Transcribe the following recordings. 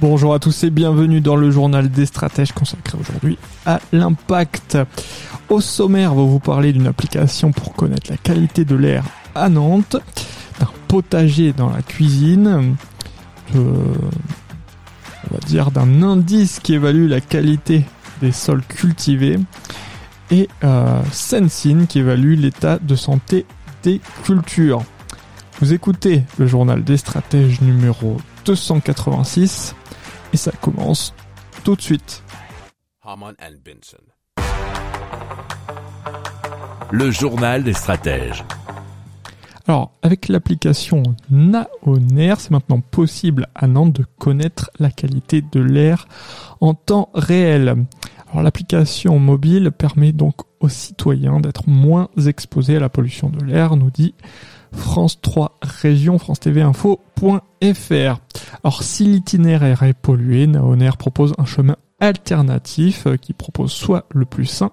Bonjour à tous et bienvenue dans le journal des stratèges consacré aujourd'hui à l'impact. Au sommaire, on va vous parler d'une application pour connaître la qualité de l'air à Nantes, d'un potager dans la cuisine, de, on va dire d'un indice qui évalue la qualité des sols cultivés et euh, Sensin qui évalue l'état de santé des cultures. Vous écoutez le journal des stratèges numéro 286 et ça commence tout de suite. Le journal des stratèges. Alors, avec l'application Naoner, c'est maintenant possible à Nantes de connaître la qualité de l'air en temps réel. Alors, l'application mobile permet donc aux citoyens d'être moins exposés à la pollution de l'air, nous dit France 3 Région, France TV Info.fr. Alors, si l'itinéraire est pollué, Naoner propose un chemin alternatif euh, qui propose soit le plus sain,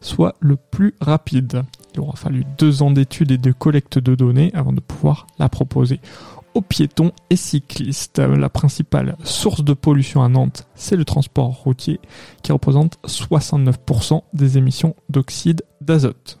soit le plus rapide. Il aura fallu deux ans d'études et de collecte de données avant de pouvoir la proposer aux piétons et cyclistes. La principale source de pollution à Nantes, c'est le transport routier qui représente 69% des émissions d'oxyde d'azote.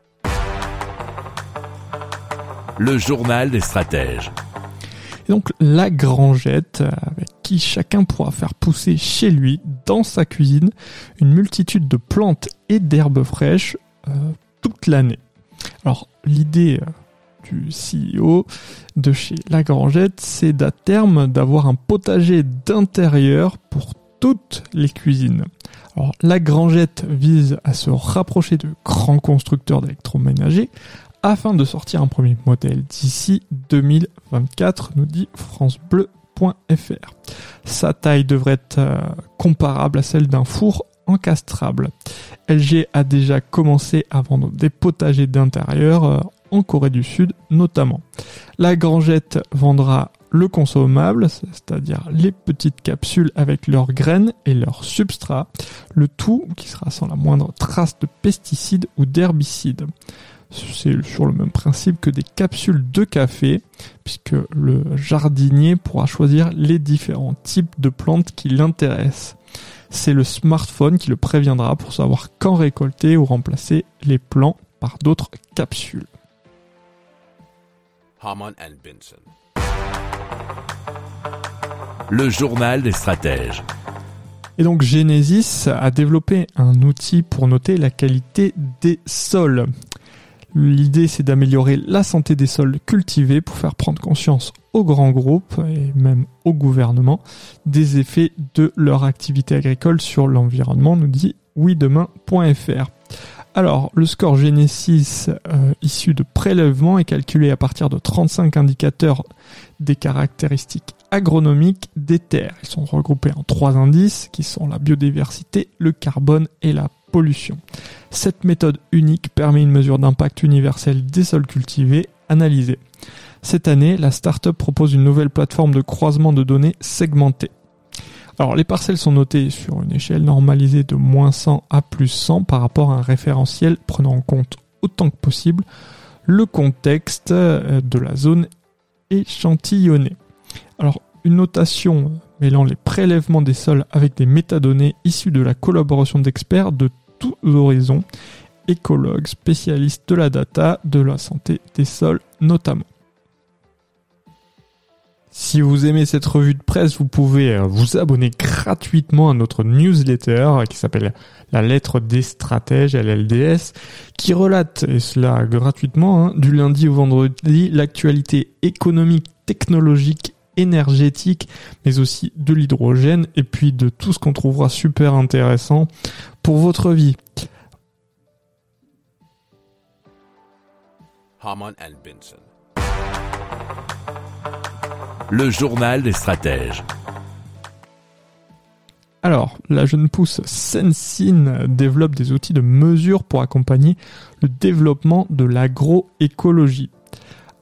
Le journal des stratèges. Donc la grangette avec qui chacun pourra faire pousser chez lui, dans sa cuisine, une multitude de plantes et d'herbes fraîches euh, toute l'année. Alors l'idée euh, du CEO de chez La Grangette, c'est d'à terme d'avoir un potager d'intérieur pour toutes les cuisines. Alors, la Grangette vise à se rapprocher de grands constructeurs d'électroménagers afin de sortir un premier modèle d'ici 2024, nous dit francebleu.fr. Sa taille devrait être euh, comparable à celle d'un four encastrable. LG a déjà commencé à vendre des potagers d'intérieur euh, en Corée du Sud notamment. La Grangette vendra le consommable, c'est-à-dire les petites capsules avec leurs graines et leurs substrats, le tout qui sera sans la moindre trace de pesticides ou d'herbicides. C'est sur le même principe que des capsules de café, puisque le jardinier pourra choisir les différents types de plantes qui l'intéressent. C'est le smartphone qui le préviendra pour savoir quand récolter ou remplacer les plants par d'autres capsules. Le journal des stratèges. Et donc Genesis a développé un outil pour noter la qualité des sols. L'idée c'est d'améliorer la santé des sols cultivés pour faire prendre conscience aux grands groupes et même au gouvernement des effets de leur activité agricole sur l'environnement, nous dit oui-demain.fr. Alors, le score Genesis euh, issu de prélèvements est calculé à partir de 35 indicateurs des caractéristiques agronomiques des terres. Ils sont regroupés en trois indices qui sont la biodiversité, le carbone et la pollution. Cette méthode unique permet une mesure d'impact universel des sols cultivés analysés. Cette année, la startup propose une nouvelle plateforme de croisement de données segmentées. Alors les parcelles sont notées sur une échelle normalisée de moins 100 à plus 100 par rapport à un référentiel prenant en compte autant que possible le contexte euh, de la zone échantillonnée. Alors une notation mêlant les prélèvements des sols avec des métadonnées issues de la collaboration d'experts de tous horizons, écologues, spécialistes de la data, de la santé des sols notamment. Si vous aimez cette revue de presse, vous pouvez euh, vous abonner gratuitement à notre newsletter euh, qui s'appelle La lettre des stratèges, LLDS, qui relate, et cela gratuitement, hein, du lundi au vendredi, l'actualité économique, technologique, énergétique, mais aussi de l'hydrogène, et puis de tout ce qu'on trouvera super intéressant pour votre vie. Le journal des stratèges. Alors, la jeune pousse Sensin développe des outils de mesure pour accompagner le développement de l'agroécologie.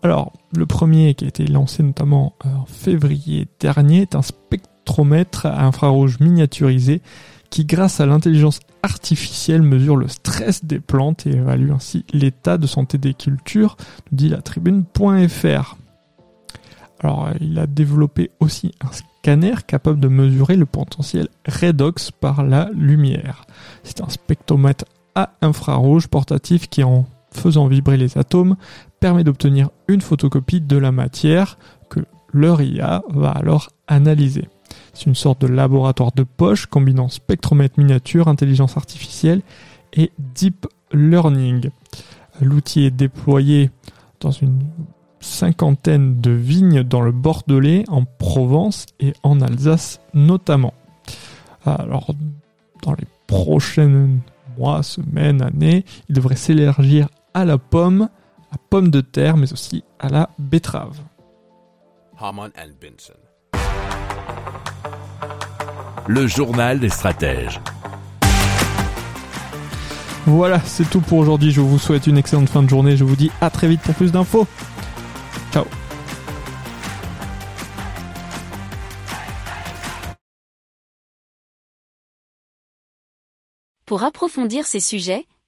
Alors, le premier qui a été lancé notamment en février dernier est un spectromètre à infrarouge miniaturisé qui, grâce à l'intelligence artificielle, mesure le stress des plantes et évalue ainsi l'état de santé des cultures, nous dit la tribune.fr. Alors, il a développé aussi un scanner capable de mesurer le potentiel redox par la lumière. C'est un spectromètre à infrarouge portatif qui, en faisant vibrer les atomes, permet d'obtenir une photocopie de la matière que leur IA va alors analyser. C'est une sorte de laboratoire de poche combinant spectromètre miniature, intelligence artificielle et deep learning. L'outil est déployé dans une cinquantaine de vignes dans le Bordelais, en Provence et en Alsace notamment. Alors, dans les prochains mois, semaines, années, il devrait s'élargir à la pomme, à pomme de terre, mais aussi à la betterave. Haman and Benson. Le journal des stratèges. Voilà, c'est tout pour aujourd'hui. Je vous souhaite une excellente fin de journée. Je vous dis à très vite pour plus d'infos. Ciao. Pour approfondir ces sujets,